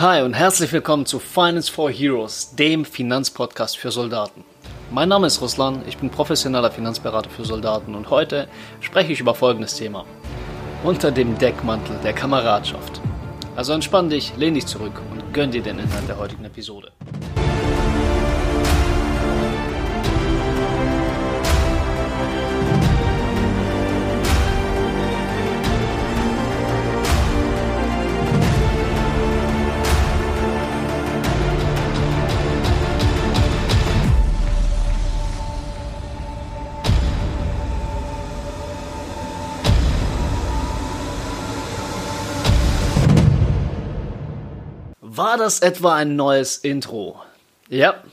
Hi und herzlich willkommen zu Finance for Heroes, dem Finanzpodcast für Soldaten. Mein Name ist Ruslan, ich bin professioneller Finanzberater für Soldaten und heute spreche ich über folgendes Thema. Unter dem Deckmantel der Kameradschaft. Also entspann dich, lehn dich zurück und gönn dir den Inhalt der heutigen Episode. War das etwa ein neues Intro? Ja,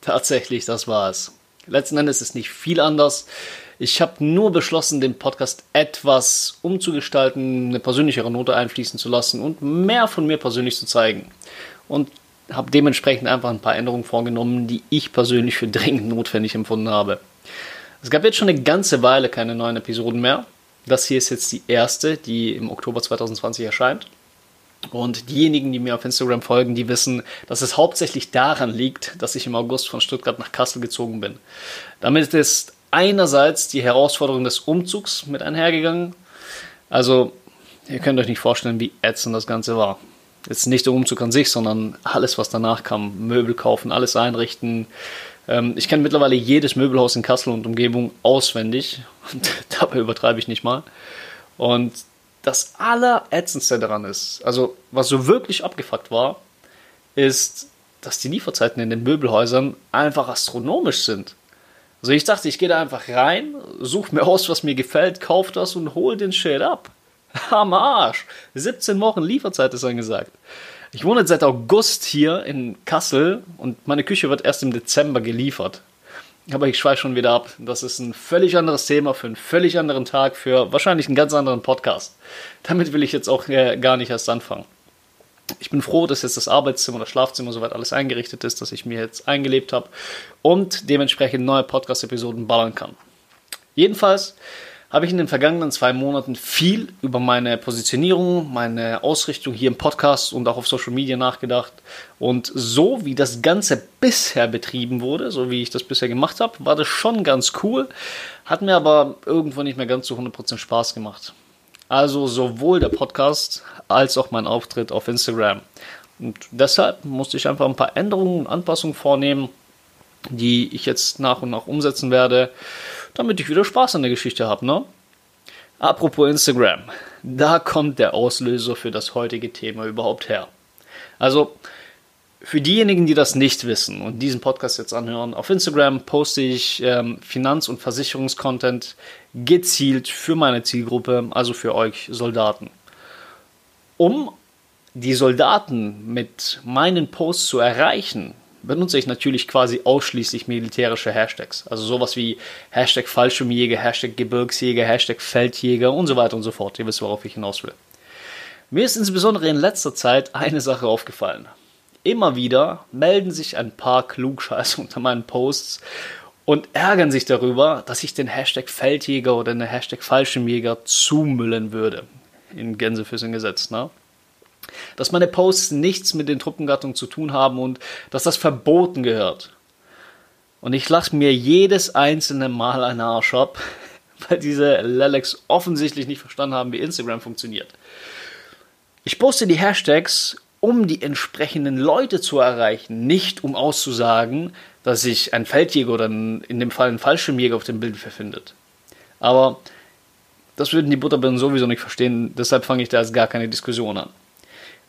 tatsächlich, das war es. Letzten Endes ist nicht viel anders. Ich habe nur beschlossen, den Podcast etwas umzugestalten, eine persönlichere Note einfließen zu lassen und mehr von mir persönlich zu zeigen. Und habe dementsprechend einfach ein paar Änderungen vorgenommen, die ich persönlich für dringend notwendig empfunden habe. Es gab jetzt schon eine ganze Weile keine neuen Episoden mehr. Das hier ist jetzt die erste, die im Oktober 2020 erscheint. Und diejenigen, die mir auf Instagram folgen, die wissen, dass es hauptsächlich daran liegt, dass ich im August von Stuttgart nach Kassel gezogen bin. Damit ist einerseits die Herausforderung des Umzugs mit einhergegangen. Also, ihr könnt euch nicht vorstellen, wie ätzend das Ganze war. Jetzt nicht der Umzug an sich, sondern alles, was danach kam. Möbel kaufen, alles einrichten. Ähm, ich kenne mittlerweile jedes Möbelhaus in Kassel und Umgebung auswendig. Und dabei übertreibe ich nicht mal. Und das Allerätzendste daran ist, also was so wirklich abgefuckt war, ist, dass die Lieferzeiten in den Möbelhäusern einfach astronomisch sind. Also ich dachte, ich gehe da einfach rein, suche mir aus, was mir gefällt, kaufe das und hol den Shit ab. Am Arsch. 17 Wochen Lieferzeit ist angesagt. Ich wohne seit August hier in Kassel und meine Küche wird erst im Dezember geliefert. Aber ich schweife schon wieder ab. Das ist ein völlig anderes Thema für einen völlig anderen Tag, für wahrscheinlich einen ganz anderen Podcast. Damit will ich jetzt auch äh, gar nicht erst anfangen. Ich bin froh, dass jetzt das Arbeitszimmer, das Schlafzimmer soweit alles eingerichtet ist, dass ich mir jetzt eingelebt habe und dementsprechend neue Podcast-Episoden ballern kann. Jedenfalls habe ich in den vergangenen zwei Monaten viel über meine Positionierung, meine Ausrichtung hier im Podcast und auch auf Social Media nachgedacht. Und so wie das Ganze bisher betrieben wurde, so wie ich das bisher gemacht habe, war das schon ganz cool, hat mir aber irgendwo nicht mehr ganz zu 100% Spaß gemacht. Also sowohl der Podcast als auch mein Auftritt auf Instagram. Und deshalb musste ich einfach ein paar Änderungen und Anpassungen vornehmen, die ich jetzt nach und nach umsetzen werde damit ich wieder Spaß an der Geschichte habe, ne? Apropos Instagram, da kommt der Auslöser für das heutige Thema überhaupt her. Also, für diejenigen, die das nicht wissen und diesen Podcast jetzt anhören, auf Instagram poste ich ähm, Finanz- und Versicherungskontent gezielt für meine Zielgruppe, also für euch Soldaten. Um die Soldaten mit meinen Posts zu erreichen, benutze ich natürlich quasi ausschließlich militärische Hashtags. Also sowas wie Hashtag Fallschirmjäger, Hashtag Gebirgsjäger, Hashtag Feldjäger und so weiter und so fort. Ihr wisst, worauf ich hinaus will. Mir ist insbesondere in letzter Zeit eine Sache aufgefallen. Immer wieder melden sich ein paar Klugscheiße unter meinen Posts und ärgern sich darüber, dass ich den Hashtag Feldjäger oder den Hashtag Fallschirmjäger zumüllen würde. In Gänsefüßchen gesetzt, ne? Dass meine Posts nichts mit den Truppengattungen zu tun haben und dass das verboten gehört. Und ich lasse mir jedes einzelne Mal einen Arsch ab, weil diese Lelex offensichtlich nicht verstanden haben, wie Instagram funktioniert. Ich poste die Hashtags, um die entsprechenden Leute zu erreichen, nicht um auszusagen, dass sich ein Feldjäger oder in dem Fall ein Fallschirmjäger auf dem Bild befindet. Aber das würden die Butterbirnen sowieso nicht verstehen, deshalb fange ich da jetzt gar keine Diskussion an.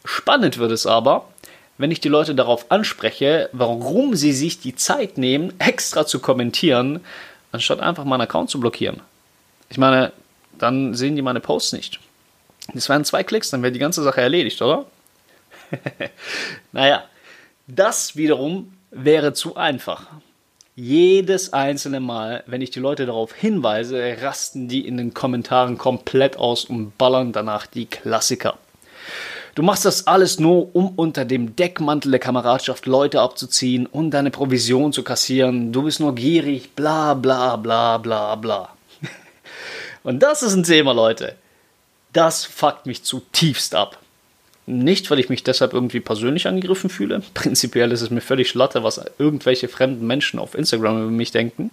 Spannend wird es aber, wenn ich die Leute darauf anspreche, warum sie sich die Zeit nehmen, extra zu kommentieren, anstatt einfach meinen Account zu blockieren. Ich meine, dann sehen die meine Posts nicht. Das wären zwei Klicks, dann wäre die ganze Sache erledigt, oder? naja, das wiederum wäre zu einfach. Jedes einzelne Mal, wenn ich die Leute darauf hinweise, rasten die in den Kommentaren komplett aus und ballern danach die Klassiker. Du machst das alles nur, um unter dem Deckmantel der Kameradschaft Leute abzuziehen und deine Provision zu kassieren. Du bist nur gierig, bla bla bla bla bla. Und das ist ein Thema, Leute. Das fuckt mich zutiefst ab. Nicht, weil ich mich deshalb irgendwie persönlich angegriffen fühle. Prinzipiell ist es mir völlig schlatte, was irgendwelche fremden Menschen auf Instagram über mich denken.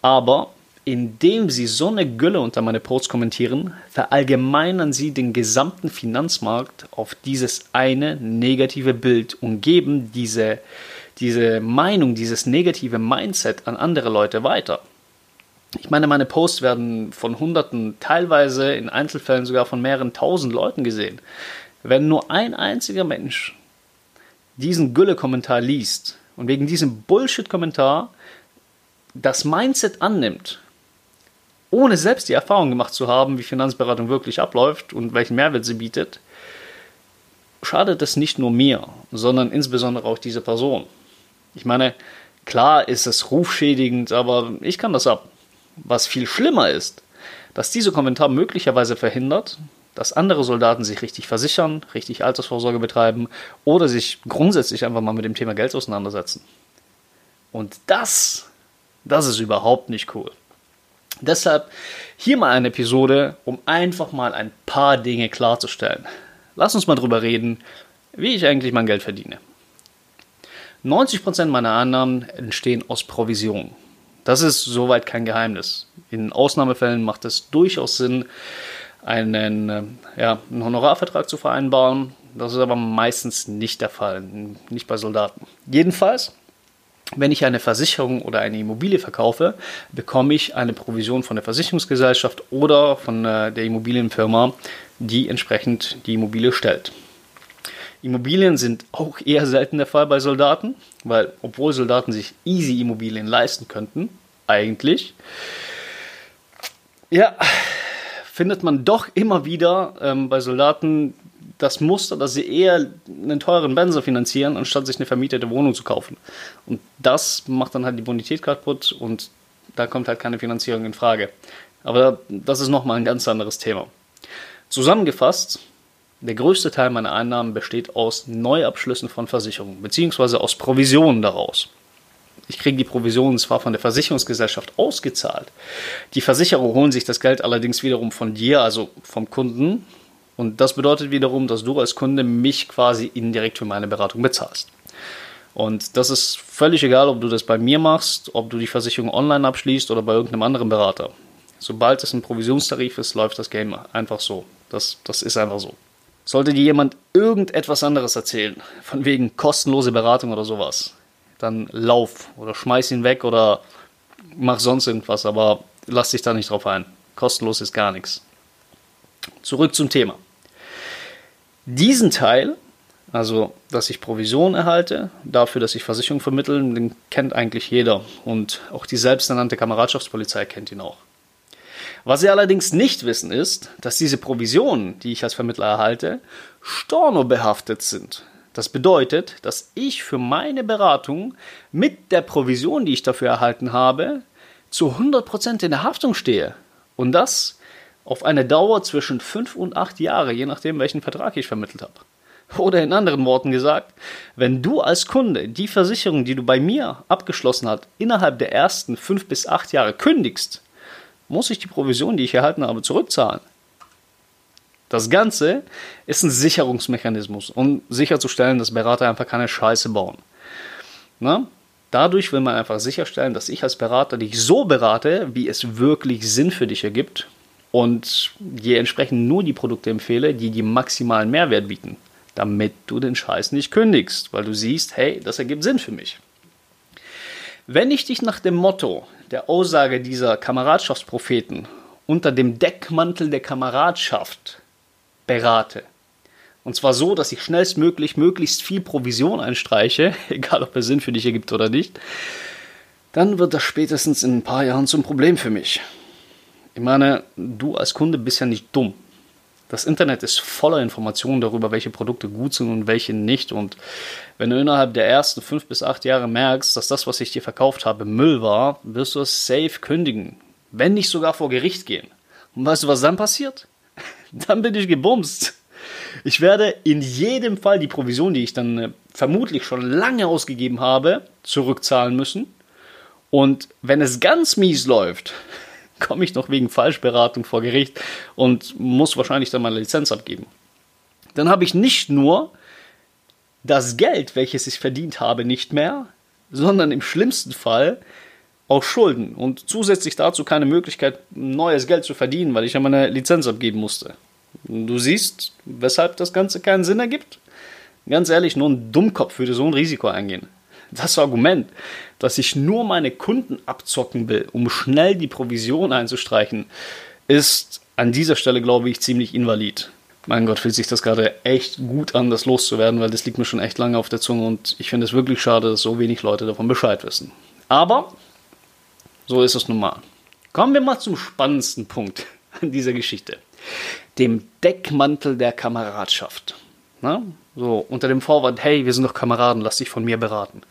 Aber indem sie so eine Gülle unter meine Posts kommentieren, verallgemeinern sie den gesamten Finanzmarkt auf dieses eine negative Bild und geben diese, diese Meinung, dieses negative Mindset an andere Leute weiter. Ich meine, meine Posts werden von Hunderten, teilweise in Einzelfällen sogar von mehreren tausend Leuten gesehen. Wenn nur ein einziger Mensch diesen Gülle-Kommentar liest und wegen diesem Bullshit-Kommentar das Mindset annimmt, ohne selbst die Erfahrung gemacht zu haben, wie Finanzberatung wirklich abläuft und welchen Mehrwert sie bietet, schadet es nicht nur mir, sondern insbesondere auch dieser Person. Ich meine, klar ist es rufschädigend, aber ich kann das ab. Was viel schlimmer ist, dass dieser Kommentar möglicherweise verhindert, dass andere Soldaten sich richtig versichern, richtig Altersvorsorge betreiben oder sich grundsätzlich einfach mal mit dem Thema Geld auseinandersetzen. Und das, das ist überhaupt nicht cool. Deshalb hier mal eine Episode, um einfach mal ein paar Dinge klarzustellen. Lass uns mal drüber reden, wie ich eigentlich mein Geld verdiene. 90% meiner Annahmen entstehen aus Provisionen. Das ist soweit kein Geheimnis. In Ausnahmefällen macht es durchaus Sinn, einen, äh, ja, einen Honorarvertrag zu vereinbaren. Das ist aber meistens nicht der Fall, nicht bei Soldaten. Jedenfalls, wenn ich eine Versicherung oder eine Immobilie verkaufe, bekomme ich eine Provision von der Versicherungsgesellschaft oder von äh, der Immobilienfirma, die entsprechend die Immobilie stellt. Immobilien sind auch eher selten der Fall bei Soldaten, weil obwohl Soldaten sich easy Immobilien leisten könnten, eigentlich, ja, findet man doch immer wieder ähm, bei Soldaten das Muster, dass sie eher einen teuren Benzer finanzieren, anstatt sich eine vermietete Wohnung zu kaufen. Und das macht dann halt die Bonität kaputt und da kommt halt keine Finanzierung in Frage. Aber das ist nochmal ein ganz anderes Thema. Zusammengefasst, der größte Teil meiner Einnahmen besteht aus Neuabschlüssen von Versicherungen, beziehungsweise aus Provisionen daraus. Ich kriege die Provisionen zwar von der Versicherungsgesellschaft ausgezahlt, die Versicherer holen sich das Geld allerdings wiederum von dir, also vom Kunden. Und das bedeutet wiederum, dass du als Kunde mich quasi indirekt für meine Beratung bezahlst. Und das ist völlig egal, ob du das bei mir machst, ob du die Versicherung online abschließt oder bei irgendeinem anderen Berater. Sobald es ein Provisionstarif ist, läuft das Game einfach so. Das, das ist einfach so. Sollte dir jemand irgendetwas anderes erzählen, von wegen kostenlose Beratung oder sowas, dann lauf oder schmeiß ihn weg oder mach sonst irgendwas, aber lass dich da nicht drauf ein. Kostenlos ist gar nichts. Zurück zum Thema. Diesen Teil, also dass ich Provision erhalte, dafür, dass ich Versicherung vermittle, den kennt eigentlich jeder und auch die selbsternannte Kameradschaftspolizei kennt ihn auch. Was Sie allerdings nicht wissen ist, dass diese Provisionen, die ich als Vermittler erhalte, stornobehaftet sind. Das bedeutet, dass ich für meine Beratung mit der Provision, die ich dafür erhalten habe, zu 100% in der Haftung stehe. Und das auf eine Dauer zwischen 5 und 8 Jahre, je nachdem, welchen Vertrag ich vermittelt habe. Oder in anderen Worten gesagt, wenn du als Kunde die Versicherung, die du bei mir abgeschlossen hast, innerhalb der ersten 5 bis 8 Jahre kündigst, muss ich die Provision, die ich erhalten habe, zurückzahlen. Das Ganze ist ein Sicherungsmechanismus, um sicherzustellen, dass Berater einfach keine Scheiße bauen. Na? Dadurch will man einfach sicherstellen, dass ich als Berater dich so berate, wie es wirklich Sinn für dich ergibt und dir entsprechend nur die Produkte empfehle, die dir maximalen Mehrwert bieten, damit du den Scheiß nicht kündigst, weil du siehst, hey, das ergibt Sinn für mich. Wenn ich dich nach dem Motto der Aussage dieser Kameradschaftspropheten unter dem Deckmantel der Kameradschaft berate, und zwar so, dass ich schnellstmöglich möglichst viel Provision einstreiche, egal ob er Sinn für dich ergibt oder nicht, dann wird das spätestens in ein paar Jahren zum Problem für mich. Ich meine, du als Kunde bist ja nicht dumm. Das Internet ist voller Informationen darüber, welche Produkte gut sind und welche nicht. Und wenn du innerhalb der ersten fünf bis acht Jahre merkst, dass das, was ich dir verkauft habe, Müll war, wirst du es safe kündigen. Wenn nicht sogar vor Gericht gehen. Und weißt du, was dann passiert? Dann bin ich gebumst. Ich werde in jedem Fall die Provision, die ich dann äh, vermutlich schon lange ausgegeben habe, zurückzahlen müssen. Und wenn es ganz mies läuft, komme ich noch wegen Falschberatung vor Gericht und muss wahrscheinlich dann meine Lizenz abgeben. dann habe ich nicht nur das Geld, welches ich verdient habe, nicht mehr, sondern im schlimmsten Fall auch Schulden und zusätzlich dazu keine Möglichkeit, neues Geld zu verdienen, weil ich ja meine Lizenz abgeben musste. Du siehst, weshalb das Ganze keinen Sinn ergibt? Ganz ehrlich, nur ein Dummkopf würde so ein Risiko eingehen. Das Argument, dass ich nur meine Kunden abzocken will, um schnell die Provision einzustreichen, ist an dieser Stelle, glaube ich, ziemlich invalid. Mein Gott, fühlt sich das gerade echt gut an, das loszuwerden, weil das liegt mir schon echt lange auf der Zunge und ich finde es wirklich schade, dass so wenig Leute davon Bescheid wissen. Aber so ist es nun mal. Kommen wir mal zum spannendsten Punkt an dieser Geschichte. Dem Deckmantel der Kameradschaft. Na? So, unter dem Vorwand, hey, wir sind doch Kameraden, lass dich von mir beraten.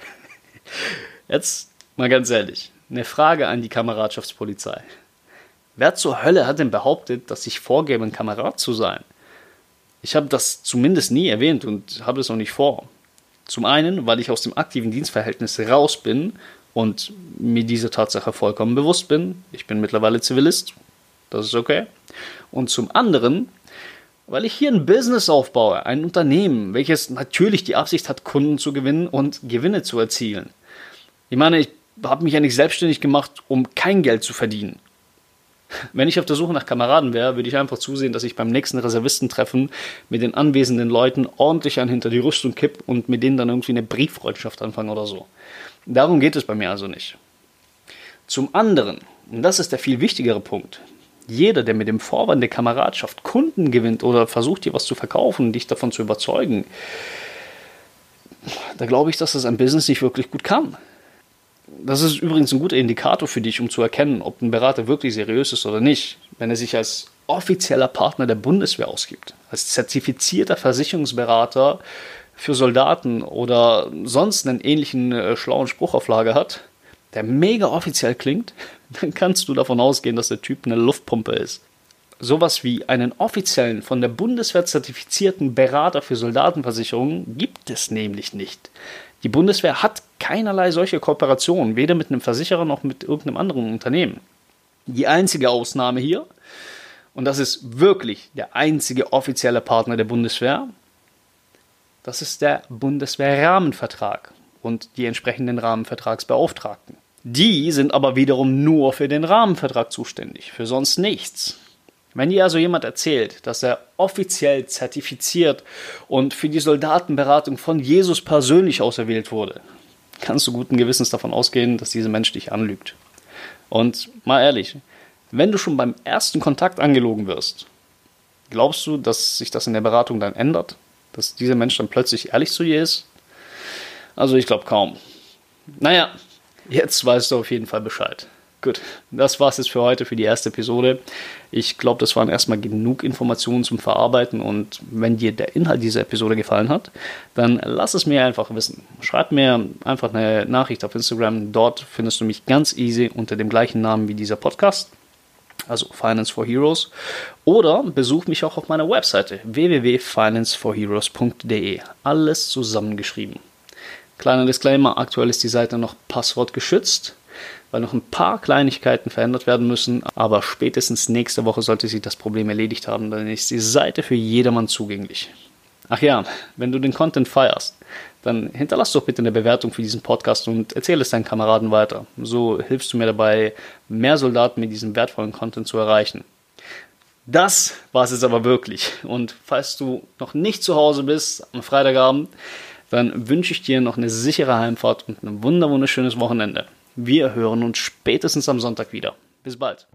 Jetzt mal ganz ehrlich, eine Frage an die Kameradschaftspolizei. Wer zur Hölle hat denn behauptet, dass ich vorgebe, ein Kamerad zu sein? Ich habe das zumindest nie erwähnt und habe es auch nicht vor. Zum einen, weil ich aus dem aktiven Dienstverhältnis raus bin und mir diese Tatsache vollkommen bewusst bin. Ich bin mittlerweile Zivilist, das ist okay. Und zum anderen, weil ich hier ein Business aufbaue, ein Unternehmen, welches natürlich die Absicht hat, Kunden zu gewinnen und Gewinne zu erzielen. Ich meine, ich habe mich ja nicht selbstständig gemacht, um kein Geld zu verdienen. Wenn ich auf der Suche nach Kameraden wäre, würde ich einfach zusehen, dass ich beim nächsten Reservistentreffen mit den anwesenden Leuten ordentlich einen hinter die Rüstung kipp und mit denen dann irgendwie eine Brieffreundschaft anfange oder so. Darum geht es bei mir also nicht. Zum anderen, und das ist der viel wichtigere Punkt, jeder, der mit dem Vorwand der Kameradschaft Kunden gewinnt oder versucht, dir was zu verkaufen dich davon zu überzeugen, da glaube ich, dass das ein Business nicht wirklich gut kann. Das ist übrigens ein guter Indikator für dich, um zu erkennen, ob ein Berater wirklich seriös ist oder nicht, wenn er sich als offizieller Partner der Bundeswehr ausgibt, als zertifizierter Versicherungsberater für Soldaten oder sonst einen ähnlichen äh, schlauen Spruch auf Lager hat, der mega offiziell klingt, dann kannst du davon ausgehen, dass der Typ eine Luftpumpe ist. Sowas wie einen offiziellen, von der Bundeswehr zertifizierten Berater für Soldatenversicherungen gibt es nämlich nicht. Die Bundeswehr hat keinerlei solche Kooperationen, weder mit einem Versicherer noch mit irgendeinem anderen Unternehmen. Die einzige Ausnahme hier, und das ist wirklich der einzige offizielle Partner der Bundeswehr, das ist der Bundeswehrrahmenvertrag und die entsprechenden Rahmenvertragsbeauftragten. Die sind aber wiederum nur für den Rahmenvertrag zuständig, für sonst nichts. Wenn dir also jemand erzählt, dass er offiziell zertifiziert und für die Soldatenberatung von Jesus persönlich auserwählt wurde, kannst du guten Gewissens davon ausgehen, dass dieser Mensch dich anlügt. Und mal ehrlich, wenn du schon beim ersten Kontakt angelogen wirst, glaubst du, dass sich das in der Beratung dann ändert? Dass dieser Mensch dann plötzlich ehrlich zu dir ist? Also ich glaube kaum. Naja, jetzt weißt du auf jeden Fall Bescheid. Gut, das war's jetzt für heute, für die erste Episode. Ich glaube, das waren erstmal genug Informationen zum Verarbeiten und wenn dir der Inhalt dieser Episode gefallen hat, dann lass es mir einfach wissen. Schreib mir einfach eine Nachricht auf Instagram. Dort findest du mich ganz easy unter dem gleichen Namen wie dieser Podcast also Finance for Heroes. Oder besuch mich auch auf meiner Webseite www.financeforheroes.de. Alles zusammengeschrieben. Kleiner Disclaimer, aktuell ist die Seite noch passwortgeschützt, weil noch ein paar Kleinigkeiten verändert werden müssen, aber spätestens nächste Woche sollte sich das Problem erledigt haben, dann ist die Seite für jedermann zugänglich. Ach ja, wenn du den Content feierst, dann hinterlass doch bitte eine Bewertung für diesen Podcast und erzähle es deinen Kameraden weiter. So hilfst du mir dabei, mehr Soldaten mit diesem wertvollen Content zu erreichen. Das war es jetzt aber wirklich. Und falls du noch nicht zu Hause bist am Freitagabend, dann wünsche ich dir noch eine sichere Heimfahrt und ein wunderschönes Wochenende. Wir hören uns spätestens am Sonntag wieder. Bis bald.